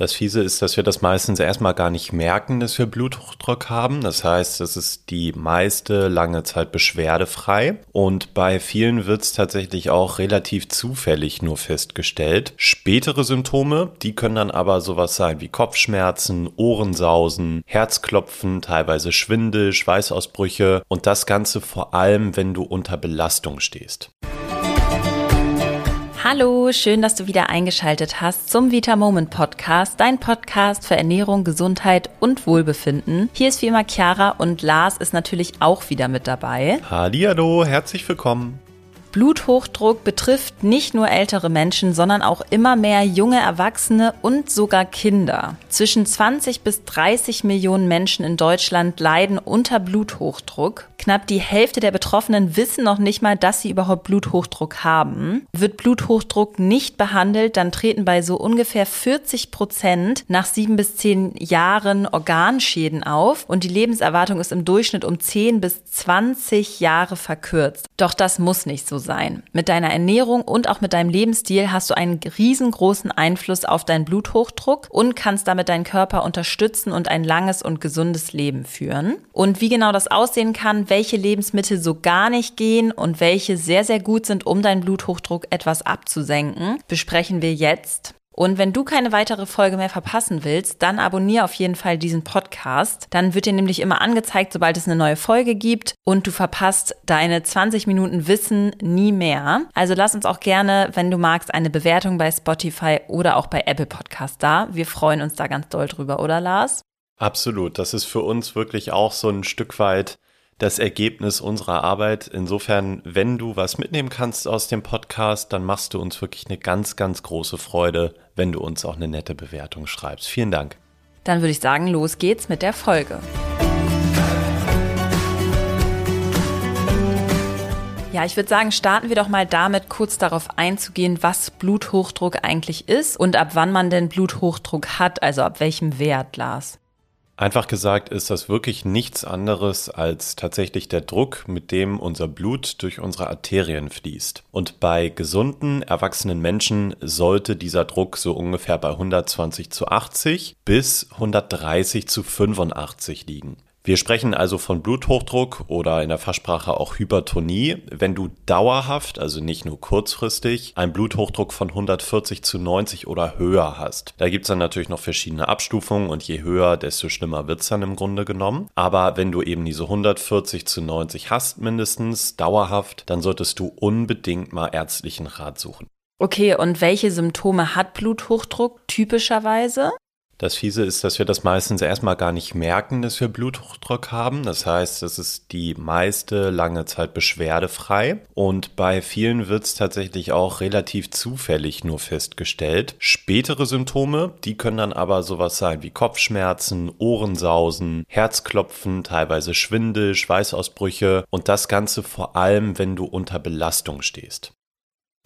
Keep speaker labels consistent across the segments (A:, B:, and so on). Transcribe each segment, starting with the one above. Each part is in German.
A: Das Fiese ist, dass wir das meistens erstmal gar nicht merken, dass wir Bluthochdruck haben. Das heißt, es ist die meiste lange Zeit beschwerdefrei. Und bei vielen wird es tatsächlich auch relativ zufällig nur festgestellt. Spätere Symptome, die können dann aber sowas sein wie Kopfschmerzen, Ohrensausen, Herzklopfen, teilweise Schwindel, Schweißausbrüche und das Ganze vor allem, wenn du unter Belastung stehst.
B: Hallo, schön, dass du wieder eingeschaltet hast zum Vita Moment Podcast, dein Podcast für Ernährung, Gesundheit und Wohlbefinden. Hier ist wie immer Chiara und Lars ist natürlich auch wieder mit dabei.
A: Hallihallo, herzlich willkommen.
B: Bluthochdruck betrifft nicht nur ältere Menschen, sondern auch immer mehr junge Erwachsene und sogar Kinder. Zwischen 20 bis 30 Millionen Menschen in Deutschland leiden unter Bluthochdruck. Knapp die Hälfte der Betroffenen wissen noch nicht mal, dass sie überhaupt Bluthochdruck haben. Wird Bluthochdruck nicht behandelt, dann treten bei so ungefähr 40 Prozent nach sieben bis zehn Jahren Organschäden auf und die Lebenserwartung ist im Durchschnitt um 10 bis 20 Jahre verkürzt. Doch das muss nicht so sein. Mit deiner Ernährung und auch mit deinem Lebensstil hast du einen riesengroßen Einfluss auf deinen Bluthochdruck und kannst damit deinen Körper unterstützen und ein langes und gesundes Leben führen. Und wie genau das aussehen kann, welche Lebensmittel so gar nicht gehen und welche sehr, sehr gut sind, um deinen Bluthochdruck etwas abzusenken, besprechen wir jetzt. Und wenn du keine weitere Folge mehr verpassen willst, dann abonniere auf jeden Fall diesen Podcast. Dann wird dir nämlich immer angezeigt, sobald es eine neue Folge gibt und du verpasst deine 20 Minuten Wissen nie mehr. Also lass uns auch gerne, wenn du magst, eine Bewertung bei Spotify oder auch bei Apple Podcast da. Wir freuen uns da ganz doll drüber, oder Lars?
A: Absolut. Das ist für uns wirklich auch so ein Stück weit das Ergebnis unserer Arbeit. Insofern, wenn du was mitnehmen kannst aus dem Podcast, dann machst du uns wirklich eine ganz, ganz große Freude, wenn du uns auch eine nette Bewertung schreibst. Vielen Dank.
B: Dann würde ich sagen, los geht's mit der Folge. Ja, ich würde sagen, starten wir doch mal damit, kurz darauf einzugehen, was Bluthochdruck eigentlich ist und ab wann man denn Bluthochdruck hat, also ab welchem Wert, Lars.
A: Einfach gesagt ist das wirklich nichts anderes als tatsächlich der Druck, mit dem unser Blut durch unsere Arterien fließt. Und bei gesunden, erwachsenen Menschen sollte dieser Druck so ungefähr bei 120 zu 80 bis 130 zu 85 liegen. Wir sprechen also von Bluthochdruck oder in der Fachsprache auch Hypertonie, wenn du dauerhaft, also nicht nur kurzfristig, einen Bluthochdruck von 140 zu 90 oder höher hast. Da gibt es dann natürlich noch verschiedene Abstufungen und je höher, desto schlimmer wird es dann im Grunde genommen. Aber wenn du eben diese 140 zu 90 hast mindestens, dauerhaft, dann solltest du unbedingt mal ärztlichen Rat suchen.
B: Okay, und welche Symptome hat Bluthochdruck typischerweise?
A: Das Fiese ist, dass wir das meistens erstmal gar nicht merken, dass wir Bluthochdruck haben. Das heißt, es ist die meiste lange Zeit beschwerdefrei. Und bei vielen wird es tatsächlich auch relativ zufällig nur festgestellt. Spätere Symptome, die können dann aber sowas sein wie Kopfschmerzen, Ohrensausen, Herzklopfen, teilweise Schwindel, Schweißausbrüche und das Ganze vor allem, wenn du unter Belastung stehst.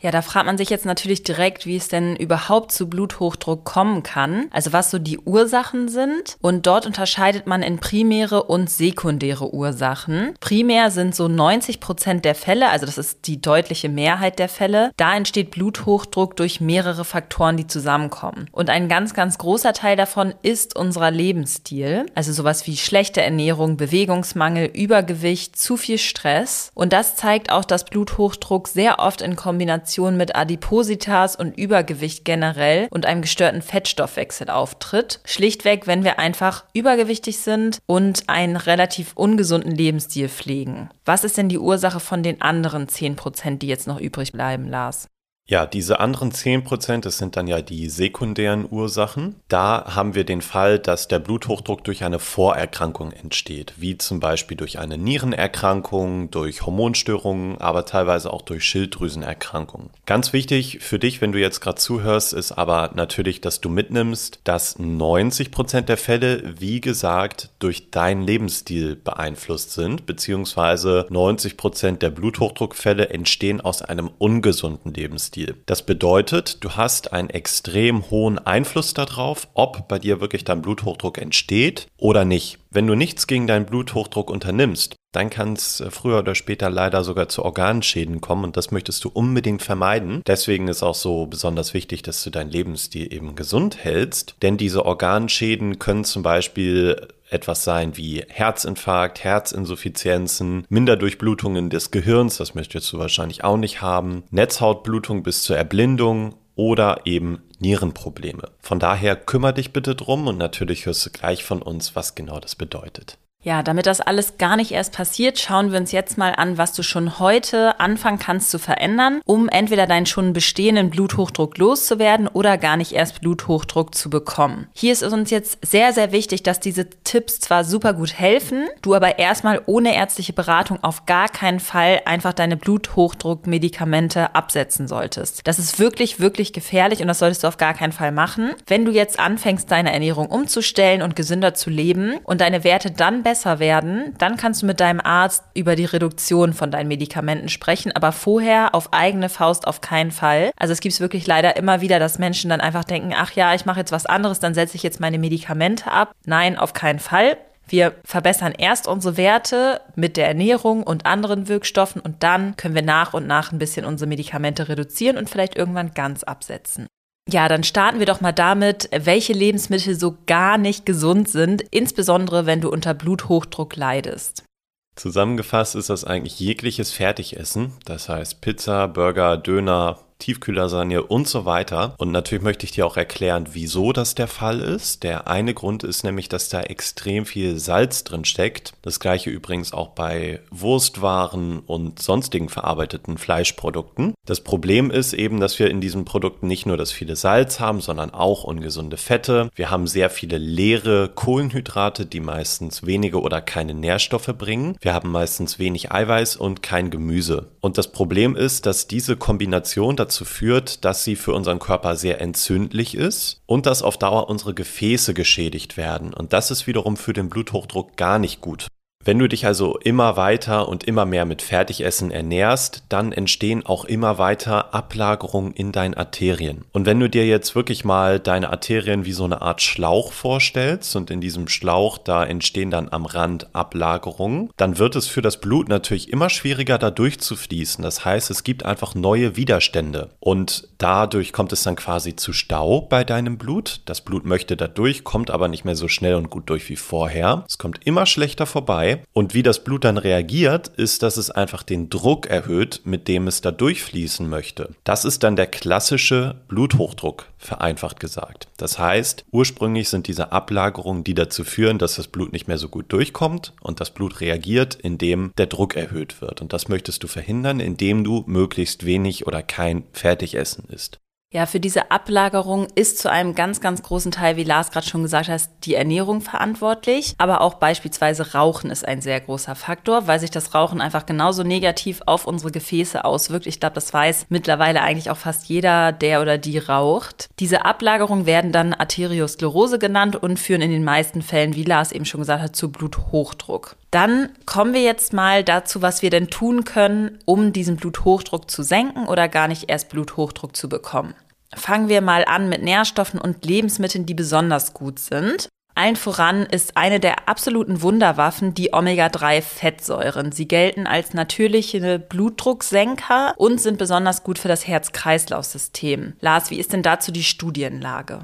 B: Ja, da fragt man sich jetzt natürlich direkt, wie es denn überhaupt zu Bluthochdruck kommen kann, also was so die Ursachen sind. Und dort unterscheidet man in primäre und sekundäre Ursachen. Primär sind so 90 Prozent der Fälle, also das ist die deutliche Mehrheit der Fälle. Da entsteht Bluthochdruck durch mehrere Faktoren, die zusammenkommen. Und ein ganz, ganz großer Teil davon ist unser Lebensstil, also sowas wie schlechte Ernährung, Bewegungsmangel, Übergewicht, zu viel Stress. Und das zeigt auch, dass Bluthochdruck sehr oft in Kombination Kombination mit Adipositas und Übergewicht generell und einem gestörten Fettstoffwechsel auftritt. Schlichtweg, wenn wir einfach übergewichtig sind und einen relativ ungesunden Lebensstil pflegen. Was ist denn die Ursache von den anderen 10 Prozent, die jetzt noch übrig bleiben, Lars?
A: Ja, diese anderen 10%, das sind dann ja die sekundären Ursachen. Da haben wir den Fall, dass der Bluthochdruck durch eine Vorerkrankung entsteht, wie zum Beispiel durch eine Nierenerkrankung, durch Hormonstörungen, aber teilweise auch durch Schilddrüsenerkrankungen. Ganz wichtig für dich, wenn du jetzt gerade zuhörst, ist aber natürlich, dass du mitnimmst, dass 90% der Fälle, wie gesagt, durch deinen Lebensstil beeinflusst sind, beziehungsweise 90% der Bluthochdruckfälle entstehen aus einem ungesunden Lebensstil. Lebensstil. Das bedeutet, du hast einen extrem hohen Einfluss darauf, ob bei dir wirklich dein Bluthochdruck entsteht oder nicht. Wenn du nichts gegen deinen Bluthochdruck unternimmst, dann kann es äh, früher oder später leider sogar zu Organschäden kommen und das möchtest du unbedingt vermeiden. Deswegen ist auch so besonders wichtig, dass du deinen Lebensstil eben gesund hältst, denn diese Organschäden können zum Beispiel etwas sein wie Herzinfarkt, Herzinsuffizienzen, Minderdurchblutungen des Gehirns, das möchtest du wahrscheinlich auch nicht haben, Netzhautblutung bis zur Erblindung oder eben Nierenprobleme. Von daher kümmere dich bitte drum und natürlich hörst du gleich von uns, was genau das bedeutet.
B: Ja, damit das alles gar nicht erst passiert, schauen wir uns jetzt mal an, was du schon heute anfangen kannst zu verändern, um entweder deinen schon bestehenden Bluthochdruck loszuwerden oder gar nicht erst Bluthochdruck zu bekommen. Hier ist es uns jetzt sehr, sehr wichtig, dass diese Tipps zwar super gut helfen, du aber erstmal ohne ärztliche Beratung auf gar keinen Fall einfach deine Bluthochdruckmedikamente absetzen solltest. Das ist wirklich, wirklich gefährlich und das solltest du auf gar keinen Fall machen. Wenn du jetzt anfängst, deine Ernährung umzustellen und gesünder zu leben und deine Werte dann besser besser werden, dann kannst du mit deinem Arzt über die Reduktion von deinen Medikamenten sprechen, aber vorher auf eigene Faust auf keinen Fall. Also es gibt es wirklich leider immer wieder, dass Menschen dann einfach denken, ach ja, ich mache jetzt was anderes, dann setze ich jetzt meine Medikamente ab. Nein, auf keinen Fall. Wir verbessern erst unsere Werte mit der Ernährung und anderen Wirkstoffen und dann können wir nach und nach ein bisschen unsere Medikamente reduzieren und vielleicht irgendwann ganz absetzen. Ja, dann starten wir doch mal damit, welche Lebensmittel so gar nicht gesund sind, insbesondere wenn du unter Bluthochdruck leidest.
A: Zusammengefasst ist das eigentlich jegliches Fertigessen, das heißt Pizza, Burger, Döner, Tiefkühllasagne und so weiter. Und natürlich möchte ich dir auch erklären, wieso das der Fall ist. Der eine Grund ist nämlich, dass da extrem viel Salz drin steckt. Das gleiche übrigens auch bei Wurstwaren und sonstigen verarbeiteten Fleischprodukten. Das Problem ist eben, dass wir in diesen Produkten nicht nur das viele Salz haben, sondern auch ungesunde Fette. Wir haben sehr viele leere Kohlenhydrate, die meistens wenige oder keine Nährstoffe bringen. Wir haben meistens wenig Eiweiß und kein Gemüse. Und das Problem ist, dass diese Kombination dazu führt, dass sie für unseren Körper sehr entzündlich ist und dass auf Dauer unsere Gefäße geschädigt werden. Und das ist wiederum für den Bluthochdruck gar nicht gut. Wenn du dich also immer weiter und immer mehr mit Fertigessen ernährst, dann entstehen auch immer weiter Ablagerungen in deinen Arterien. Und wenn du dir jetzt wirklich mal deine Arterien wie so eine Art Schlauch vorstellst und in diesem Schlauch da entstehen dann am Rand Ablagerungen, dann wird es für das Blut natürlich immer schwieriger da durchzufließen. Das heißt, es gibt einfach neue Widerstände und dadurch kommt es dann quasi zu Stau bei deinem Blut. Das Blut möchte da durch, kommt aber nicht mehr so schnell und gut durch wie vorher. Es kommt immer schlechter vorbei und wie das Blut dann reagiert, ist, dass es einfach den Druck erhöht, mit dem es da durchfließen möchte. Das ist dann der klassische Bluthochdruck, vereinfacht gesagt. Das heißt, ursprünglich sind diese Ablagerungen, die dazu führen, dass das Blut nicht mehr so gut durchkommt und das Blut reagiert, indem der Druck erhöht wird. Und das möchtest du verhindern, indem du möglichst wenig oder kein Fertigessen isst.
B: Ja, für diese Ablagerung ist zu einem ganz, ganz großen Teil, wie Lars gerade schon gesagt hat, die Ernährung verantwortlich. Aber auch beispielsweise Rauchen ist ein sehr großer Faktor, weil sich das Rauchen einfach genauso negativ auf unsere Gefäße auswirkt. Ich glaube, das weiß mittlerweile eigentlich auch fast jeder, der oder die raucht. Diese Ablagerungen werden dann Arteriosklerose genannt und führen in den meisten Fällen, wie Lars eben schon gesagt hat, zu Bluthochdruck. Dann kommen wir jetzt mal dazu, was wir denn tun können, um diesen Bluthochdruck zu senken oder gar nicht erst Bluthochdruck zu bekommen. Fangen wir mal an mit Nährstoffen und Lebensmitteln, die besonders gut sind. Allen voran ist eine der absoluten Wunderwaffen die Omega-3-Fettsäuren. Sie gelten als natürliche Blutdrucksenker und sind besonders gut für das Herz-Kreislauf-System. Lars, wie ist denn dazu die Studienlage?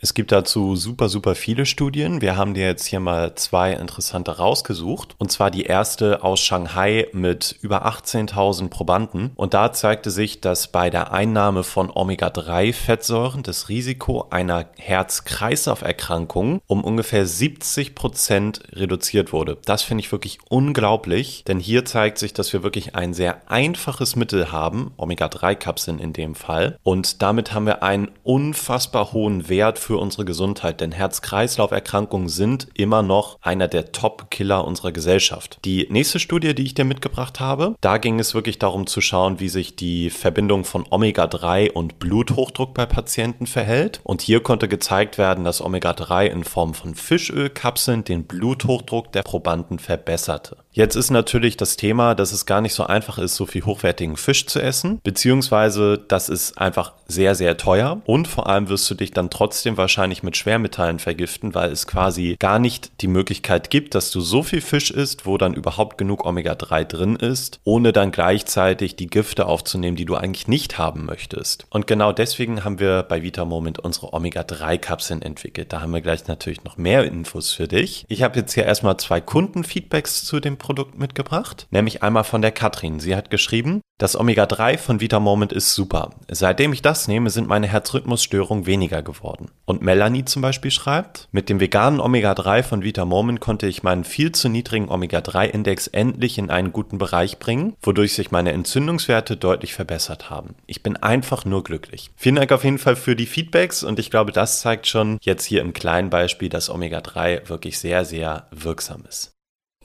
A: Es gibt dazu super, super viele Studien. Wir haben dir jetzt hier mal zwei interessante rausgesucht. Und zwar die erste aus Shanghai mit über 18.000 Probanden. Und da zeigte sich, dass bei der Einnahme von Omega-3-Fettsäuren das Risiko einer Herz-Kreislauf-Erkrankung um ungefähr 70 Prozent reduziert wurde. Das finde ich wirklich unglaublich, denn hier zeigt sich, dass wir wirklich ein sehr einfaches Mittel haben, Omega-3-Kapseln in dem Fall. Und damit haben wir einen unfassbar hohen Wert unsere Gesundheit, denn Herz-Kreislauf-Erkrankungen sind immer noch einer der Top-Killer unserer Gesellschaft. Die nächste Studie, die ich dir mitgebracht habe, da ging es wirklich darum zu schauen, wie sich die Verbindung von Omega-3 und Bluthochdruck bei Patienten verhält. Und hier konnte gezeigt werden, dass Omega-3 in Form von Fischölkapseln den Bluthochdruck der Probanden verbesserte. Jetzt ist natürlich das Thema, dass es gar nicht so einfach ist, so viel hochwertigen Fisch zu essen, beziehungsweise das ist einfach sehr, sehr teuer und vor allem wirst du dich dann trotzdem wahrscheinlich mit Schwermetallen vergiften, weil es quasi gar nicht die Möglichkeit gibt, dass du so viel Fisch isst, wo dann überhaupt genug Omega-3 drin ist, ohne dann gleichzeitig die Gifte aufzunehmen, die du eigentlich nicht haben möchtest. Und genau deswegen haben wir bei Vitamoment unsere Omega-3-Kapseln entwickelt. Da haben wir gleich natürlich noch mehr Infos für dich. Ich habe jetzt hier erstmal zwei Kundenfeedbacks zu dem mitgebracht, nämlich einmal von der Katrin. Sie hat geschrieben, das Omega-3 von Vitamoment ist super. Seitdem ich das nehme, sind meine Herzrhythmusstörungen weniger geworden. Und Melanie zum Beispiel schreibt, mit dem veganen Omega-3 von Vitamoment konnte ich meinen viel zu niedrigen Omega-3-Index endlich in einen guten Bereich bringen, wodurch sich meine Entzündungswerte deutlich verbessert haben. Ich bin einfach nur glücklich. Vielen Dank auf jeden Fall für die Feedbacks und ich glaube, das zeigt schon jetzt hier im kleinen Beispiel, dass Omega-3 wirklich sehr, sehr wirksam ist.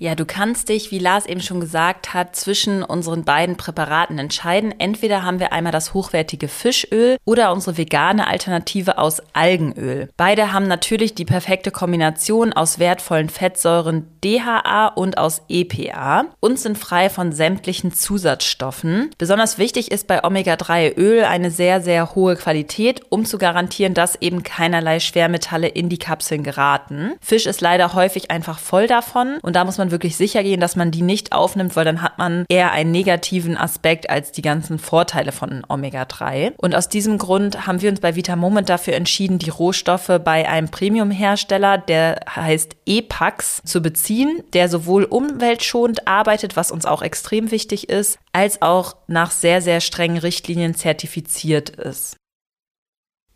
B: Ja, du kannst dich, wie Lars eben schon gesagt hat, zwischen unseren beiden Präparaten entscheiden. Entweder haben wir einmal das hochwertige Fischöl oder unsere vegane Alternative aus Algenöl. Beide haben natürlich die perfekte Kombination aus wertvollen Fettsäuren DHA und aus EPA und sind frei von sämtlichen Zusatzstoffen. Besonders wichtig ist bei Omega-3-Öl eine sehr, sehr hohe Qualität, um zu garantieren, dass eben keinerlei Schwermetalle in die Kapseln geraten. Fisch ist leider häufig einfach voll davon und da muss man wirklich sicher gehen, dass man die nicht aufnimmt, weil dann hat man eher einen negativen Aspekt als die ganzen Vorteile von Omega-3. Und aus diesem Grund haben wir uns bei Vita Moment dafür entschieden, die Rohstoffe bei einem Premium-Hersteller, der heißt Epax, zu beziehen, der sowohl umweltschonend arbeitet, was uns auch extrem wichtig ist, als auch nach sehr, sehr strengen Richtlinien zertifiziert ist.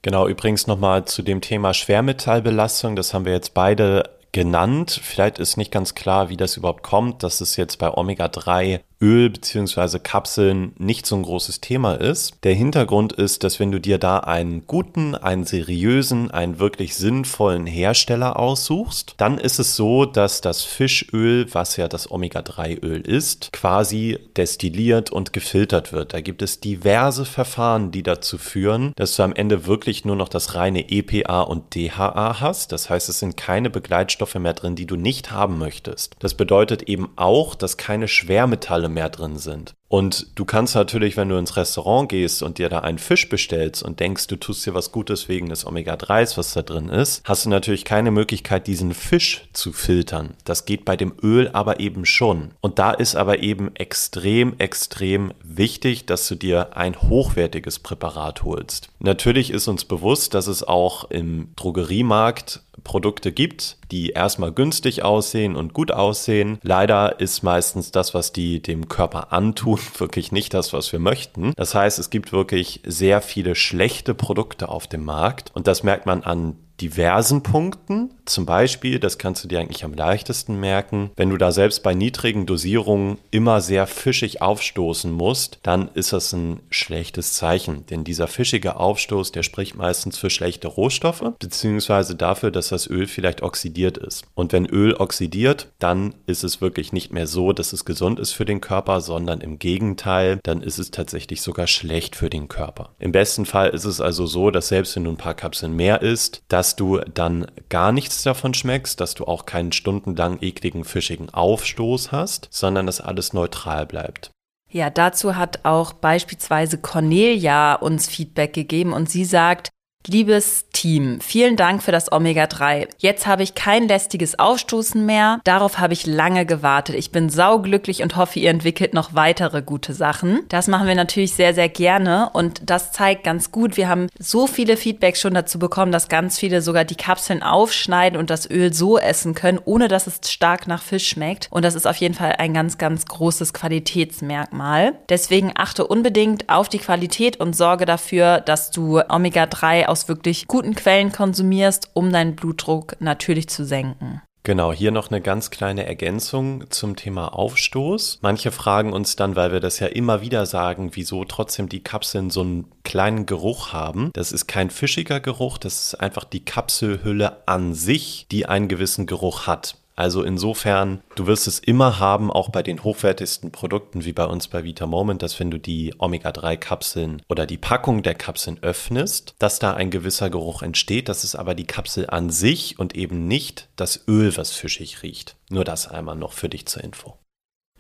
A: Genau, übrigens nochmal zu dem Thema Schwermetallbelastung. Das haben wir jetzt beide genannt. Vielleicht ist nicht ganz klar, wie das überhaupt kommt, dass es jetzt bei Omega-3 Öl bzw. Kapseln nicht so ein großes Thema ist. Der Hintergrund ist, dass wenn du dir da einen guten, einen seriösen, einen wirklich sinnvollen Hersteller aussuchst, dann ist es so, dass das Fischöl, was ja das Omega-3-Öl ist, quasi destilliert und gefiltert wird. Da gibt es diverse Verfahren, die dazu führen, dass du am Ende wirklich nur noch das reine EPA und DHA hast. Das heißt, es sind keine Begleitstoffe mehr drin, die du nicht haben möchtest. Das bedeutet eben auch, dass keine Schwermetalle mehr drin sind. Und du kannst natürlich, wenn du ins Restaurant gehst und dir da einen Fisch bestellst und denkst, du tust dir was Gutes wegen des Omega-3s, was da drin ist, hast du natürlich keine Möglichkeit, diesen Fisch zu filtern. Das geht bei dem Öl aber eben schon. Und da ist aber eben extrem, extrem wichtig, dass du dir ein hochwertiges Präparat holst. Natürlich ist uns bewusst, dass es auch im Drogeriemarkt Produkte gibt, die erstmal günstig aussehen und gut aussehen. Leider ist meistens das, was die dem Körper antun, wirklich nicht das, was wir möchten. Das heißt, es gibt wirklich sehr viele schlechte Produkte auf dem Markt und das merkt man an diversen Punkten. Zum Beispiel, das kannst du dir eigentlich am leichtesten merken, wenn du da selbst bei niedrigen Dosierungen immer sehr fischig aufstoßen musst, dann ist das ein schlechtes Zeichen. Denn dieser fischige Aufstoß, der spricht meistens für schlechte Rohstoffe, beziehungsweise dafür, dass das Öl vielleicht oxidiert ist. Und wenn Öl oxidiert, dann ist es wirklich nicht mehr so, dass es gesund ist für den Körper, sondern im Gegenteil, dann ist es tatsächlich sogar schlecht für den Körper. Im besten Fall ist es also so, dass selbst wenn du ein paar Kapseln mehr isst, dass dass du dann gar nichts davon schmeckst, dass du auch keinen stundenlang ekligen, fischigen Aufstoß hast, sondern dass alles neutral bleibt.
B: Ja, dazu hat auch beispielsweise Cornelia uns Feedback gegeben und sie sagt, Liebes Team, vielen Dank für das Omega-3. Jetzt habe ich kein lästiges Aufstoßen mehr. Darauf habe ich lange gewartet. Ich bin sauglücklich und hoffe, ihr entwickelt noch weitere gute Sachen. Das machen wir natürlich sehr, sehr gerne und das zeigt ganz gut. Wir haben so viele Feedbacks schon dazu bekommen, dass ganz viele sogar die Kapseln aufschneiden und das Öl so essen können, ohne dass es stark nach Fisch schmeckt. Und das ist auf jeden Fall ein ganz, ganz großes Qualitätsmerkmal. Deswegen achte unbedingt auf die Qualität und sorge dafür, dass du Omega-3 aus aus wirklich guten Quellen konsumierst, um deinen Blutdruck natürlich zu senken.
A: Genau, hier noch eine ganz kleine Ergänzung zum Thema Aufstoß. Manche fragen uns dann, weil wir das ja immer wieder sagen, wieso trotzdem die Kapseln so einen kleinen Geruch haben. Das ist kein fischiger Geruch, das ist einfach die Kapselhülle an sich, die einen gewissen Geruch hat. Also insofern, du wirst es immer haben, auch bei den hochwertigsten Produkten wie bei uns bei Vita Moment, dass wenn du die Omega-3-Kapseln oder die Packung der Kapseln öffnest, dass da ein gewisser Geruch entsteht. Das ist aber die Kapsel an sich und eben nicht das Öl, was fischig riecht. Nur das einmal noch für dich zur Info.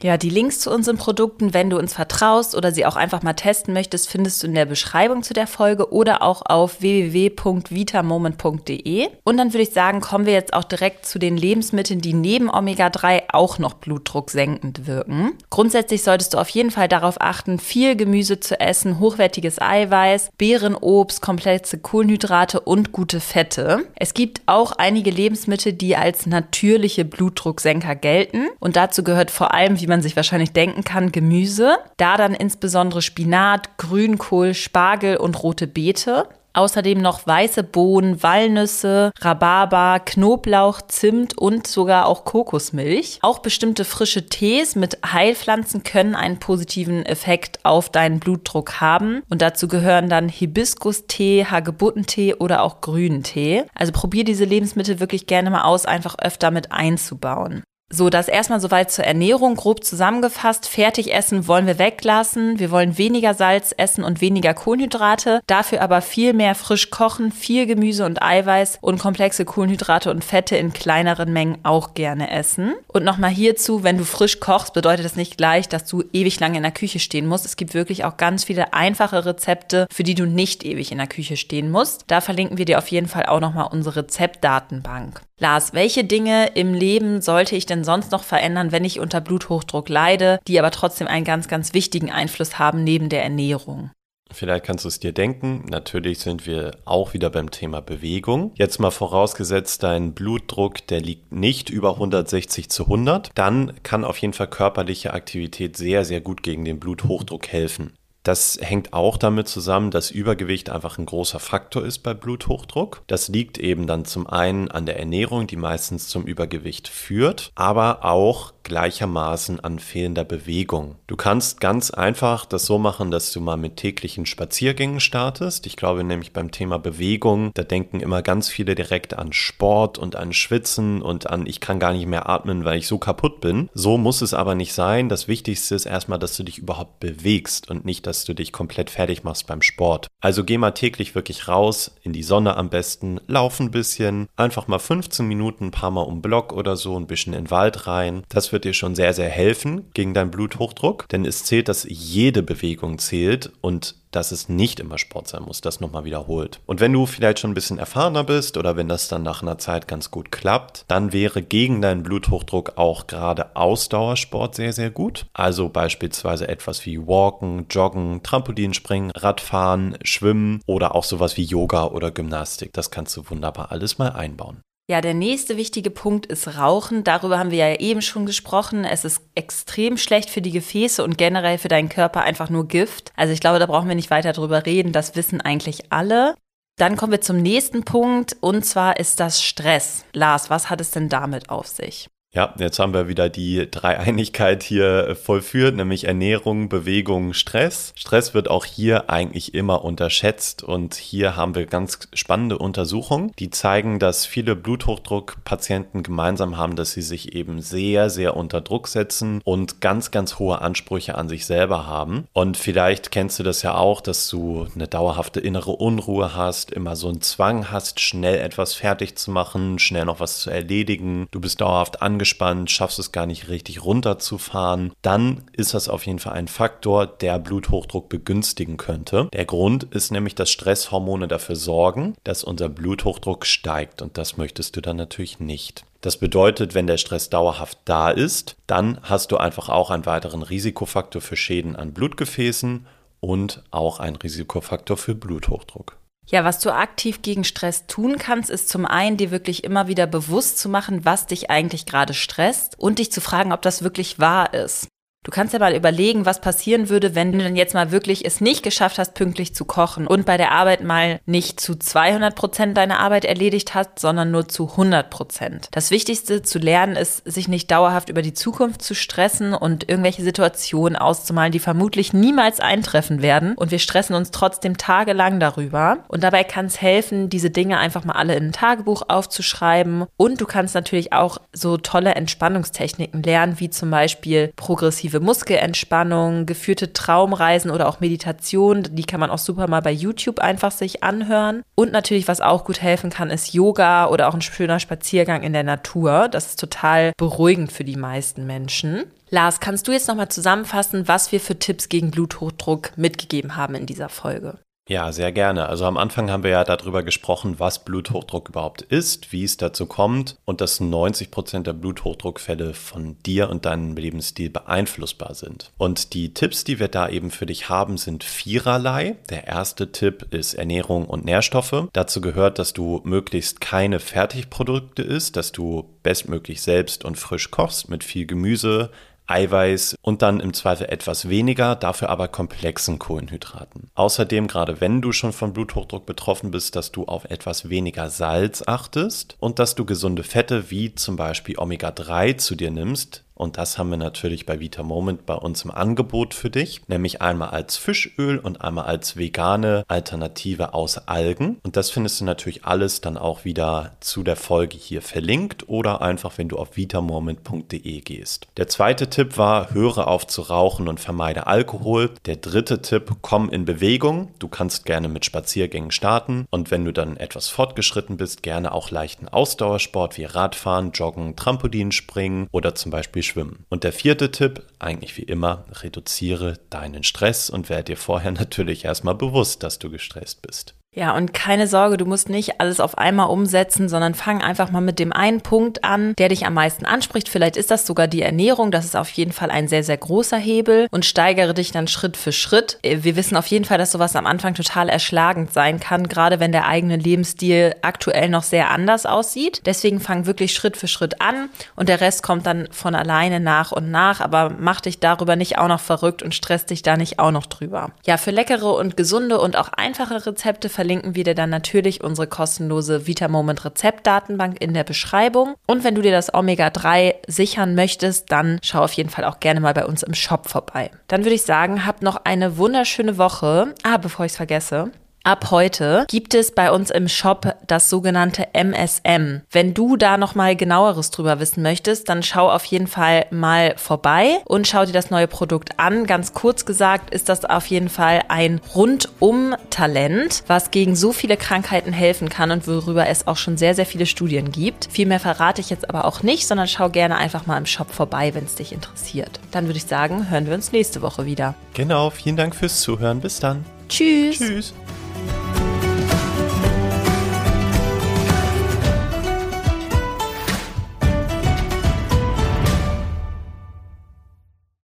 B: Ja, die Links zu unseren Produkten, wenn du uns vertraust oder sie auch einfach mal testen möchtest, findest du in der Beschreibung zu der Folge oder auch auf www.vitamoment.de. Und dann würde ich sagen, kommen wir jetzt auch direkt zu den Lebensmitteln, die neben Omega-3 auch noch blutdrucksenkend wirken. Grundsätzlich solltest du auf jeden Fall darauf achten, viel Gemüse zu essen, hochwertiges Eiweiß, Beeren, Obst, komplexe Kohlenhydrate und gute Fette. Es gibt auch einige Lebensmittel, die als natürliche Blutdrucksenker gelten. Und dazu gehört vor allem, wie wie man sich wahrscheinlich denken kann, Gemüse. Da dann insbesondere Spinat, Grünkohl, Spargel und rote Beete. Außerdem noch weiße Bohnen, Walnüsse, Rhabarber, Knoblauch, Zimt und sogar auch Kokosmilch. Auch bestimmte frische Tees mit Heilpflanzen können einen positiven Effekt auf deinen Blutdruck haben. Und dazu gehören dann Hibiskus-Tee, Hagebuttentee oder auch Grünentee. Also probier diese Lebensmittel wirklich gerne mal aus, einfach öfter mit einzubauen. So, das erstmal soweit zur Ernährung, grob zusammengefasst. Fertigessen wollen wir weglassen. Wir wollen weniger Salz essen und weniger Kohlenhydrate. Dafür aber viel mehr frisch kochen, viel Gemüse und Eiweiß und komplexe Kohlenhydrate und Fette in kleineren Mengen auch gerne essen. Und nochmal hierzu, wenn du frisch kochst, bedeutet das nicht gleich, dass du ewig lange in der Küche stehen musst. Es gibt wirklich auch ganz viele einfache Rezepte, für die du nicht ewig in der Küche stehen musst. Da verlinken wir dir auf jeden Fall auch nochmal unsere Rezeptdatenbank. Lars, welche Dinge im Leben sollte ich denn sonst noch verändern, wenn ich unter Bluthochdruck leide, die aber trotzdem einen ganz, ganz wichtigen Einfluss haben neben der Ernährung?
A: Vielleicht kannst du es dir denken. Natürlich sind wir auch wieder beim Thema Bewegung. Jetzt mal vorausgesetzt, dein Blutdruck, der liegt nicht über 160 zu 100. Dann kann auf jeden Fall körperliche Aktivität sehr, sehr gut gegen den Bluthochdruck helfen. Das hängt auch damit zusammen, dass Übergewicht einfach ein großer Faktor ist bei Bluthochdruck. Das liegt eben dann zum einen an der Ernährung, die meistens zum Übergewicht führt, aber auch gleichermaßen an fehlender Bewegung. Du kannst ganz einfach das so machen, dass du mal mit täglichen Spaziergängen startest. Ich glaube nämlich beim Thema Bewegung, da denken immer ganz viele direkt an Sport und an Schwitzen und an ich kann gar nicht mehr atmen, weil ich so kaputt bin. So muss es aber nicht sein. Das Wichtigste ist erstmal, dass du dich überhaupt bewegst und nicht, dass du dich komplett fertig machst beim Sport. Also geh mal täglich wirklich raus, in die Sonne am besten, lauf ein bisschen, einfach mal 15 Minuten ein paar Mal um Block oder so, ein bisschen in den Wald rein. Das wird dir schon sehr, sehr helfen gegen deinen Bluthochdruck, denn es zählt, dass jede Bewegung zählt und dass es nicht immer Sport sein muss, das nochmal wiederholt. Und wenn du vielleicht schon ein bisschen erfahrener bist oder wenn das dann nach einer Zeit ganz gut klappt, dann wäre gegen deinen Bluthochdruck auch gerade Ausdauersport sehr, sehr gut. Also beispielsweise etwas wie Walken, Joggen, Trampolinspringen, Radfahren, Schwimmen oder auch sowas wie Yoga oder Gymnastik. Das kannst du wunderbar alles mal einbauen.
B: Ja, der nächste wichtige Punkt ist Rauchen. Darüber haben wir ja eben schon gesprochen. Es ist extrem schlecht für die Gefäße und generell für deinen Körper einfach nur Gift. Also ich glaube, da brauchen wir nicht weiter drüber reden. Das wissen eigentlich alle. Dann kommen wir zum nächsten Punkt und zwar ist das Stress. Lars, was hat es denn damit auf sich?
A: Ja, jetzt haben wir wieder die Dreieinigkeit hier vollführt, nämlich Ernährung, Bewegung, Stress. Stress wird auch hier eigentlich immer unterschätzt und hier haben wir ganz spannende Untersuchungen, die zeigen, dass viele Bluthochdruckpatienten gemeinsam haben, dass sie sich eben sehr, sehr unter Druck setzen und ganz, ganz hohe Ansprüche an sich selber haben. Und vielleicht kennst du das ja auch, dass du eine dauerhafte innere Unruhe hast, immer so einen Zwang hast, schnell etwas fertig zu machen, schnell noch was zu erledigen. Du bist dauerhaft angespannt angespannt, schaffst es gar nicht richtig runterzufahren, dann ist das auf jeden Fall ein Faktor, der Bluthochdruck begünstigen könnte. Der Grund ist nämlich, dass Stresshormone dafür sorgen, dass unser Bluthochdruck steigt und das möchtest du dann natürlich nicht. Das bedeutet, wenn der Stress dauerhaft da ist, dann hast du einfach auch einen weiteren Risikofaktor für Schäden an Blutgefäßen und auch einen Risikofaktor für Bluthochdruck.
B: Ja, was du aktiv gegen Stress tun kannst, ist zum einen dir wirklich immer wieder bewusst zu machen, was dich eigentlich gerade stresst und dich zu fragen, ob das wirklich wahr ist. Du kannst ja mal überlegen, was passieren würde, wenn du dann jetzt mal wirklich es nicht geschafft hast, pünktlich zu kochen und bei der Arbeit mal nicht zu 200 Prozent deine Arbeit erledigt hast, sondern nur zu 100 Prozent. Das Wichtigste zu lernen ist, sich nicht dauerhaft über die Zukunft zu stressen und irgendwelche Situationen auszumalen, die vermutlich niemals eintreffen werden. Und wir stressen uns trotzdem tagelang darüber. Und dabei kann es helfen, diese Dinge einfach mal alle in ein Tagebuch aufzuschreiben. Und du kannst natürlich auch so tolle Entspannungstechniken lernen, wie zum Beispiel progressive aktive Muskelentspannung, geführte Traumreisen oder auch Meditation. Die kann man auch super mal bei YouTube einfach sich anhören. Und natürlich, was auch gut helfen kann, ist Yoga oder auch ein schöner Spaziergang in der Natur. Das ist total beruhigend für die meisten Menschen. Lars, kannst du jetzt nochmal zusammenfassen, was wir für Tipps gegen Bluthochdruck mitgegeben haben in dieser Folge?
A: Ja, sehr gerne. Also am Anfang haben wir ja darüber gesprochen, was Bluthochdruck überhaupt ist, wie es dazu kommt und dass 90 Prozent der Bluthochdruckfälle von dir und deinem Lebensstil beeinflussbar sind. Und die Tipps, die wir da eben für dich haben, sind viererlei. Der erste Tipp ist Ernährung und Nährstoffe. Dazu gehört, dass du möglichst keine Fertigprodukte isst, dass du bestmöglich selbst und frisch kochst mit viel Gemüse, Eiweiß und dann im Zweifel etwas weniger, dafür aber komplexen Kohlenhydraten. Außerdem, gerade wenn du schon von Bluthochdruck betroffen bist, dass du auf etwas weniger Salz achtest und dass du gesunde Fette wie zum Beispiel Omega-3 zu dir nimmst, und das haben wir natürlich bei Vita Moment bei uns im Angebot für dich, nämlich einmal als Fischöl und einmal als vegane Alternative aus Algen. Und das findest du natürlich alles dann auch wieder zu der Folge hier verlinkt oder einfach, wenn du auf vitamoment.de gehst. Der zweite Tipp war, höre auf zu rauchen und vermeide Alkohol. Der dritte Tipp, komm in Bewegung. Du kannst gerne mit Spaziergängen starten und wenn du dann etwas fortgeschritten bist, gerne auch leichten Ausdauersport wie Radfahren, Joggen, Trampolinspringen oder zum Beispiel Schwimmen. Und der vierte Tipp, eigentlich wie immer, reduziere deinen Stress und werde dir vorher natürlich erstmal bewusst, dass du gestresst bist.
B: Ja, und keine Sorge, du musst nicht alles auf einmal umsetzen, sondern fang einfach mal mit dem einen Punkt an, der dich am meisten anspricht. Vielleicht ist das sogar die Ernährung. Das ist auf jeden Fall ein sehr, sehr großer Hebel und steigere dich dann Schritt für Schritt. Wir wissen auf jeden Fall, dass sowas am Anfang total erschlagend sein kann, gerade wenn der eigene Lebensstil aktuell noch sehr anders aussieht. Deswegen fang wirklich Schritt für Schritt an und der Rest kommt dann von alleine nach und nach, aber mach dich darüber nicht auch noch verrückt und stress dich da nicht auch noch drüber. Ja, für leckere und gesunde und auch einfache Rezepte verlinken wir dir dann natürlich unsere kostenlose VitaMoment Rezeptdatenbank in der Beschreibung. Und wenn du dir das Omega-3 sichern möchtest, dann schau auf jeden Fall auch gerne mal bei uns im Shop vorbei. Dann würde ich sagen, habt noch eine wunderschöne Woche. Ah, bevor ich es vergesse. Ab heute gibt es bei uns im Shop das sogenannte MSM. Wenn du da noch mal genaueres drüber wissen möchtest, dann schau auf jeden Fall mal vorbei und schau dir das neue Produkt an. Ganz kurz gesagt ist das auf jeden Fall ein Rundum-Talent, was gegen so viele Krankheiten helfen kann und worüber es auch schon sehr, sehr viele Studien gibt. Viel mehr verrate ich jetzt aber auch nicht, sondern schau gerne einfach mal im Shop vorbei, wenn es dich interessiert. Dann würde ich sagen, hören wir uns nächste Woche wieder.
A: Genau, vielen Dank fürs Zuhören. Bis dann.
B: Tschüss.
A: Tschüss.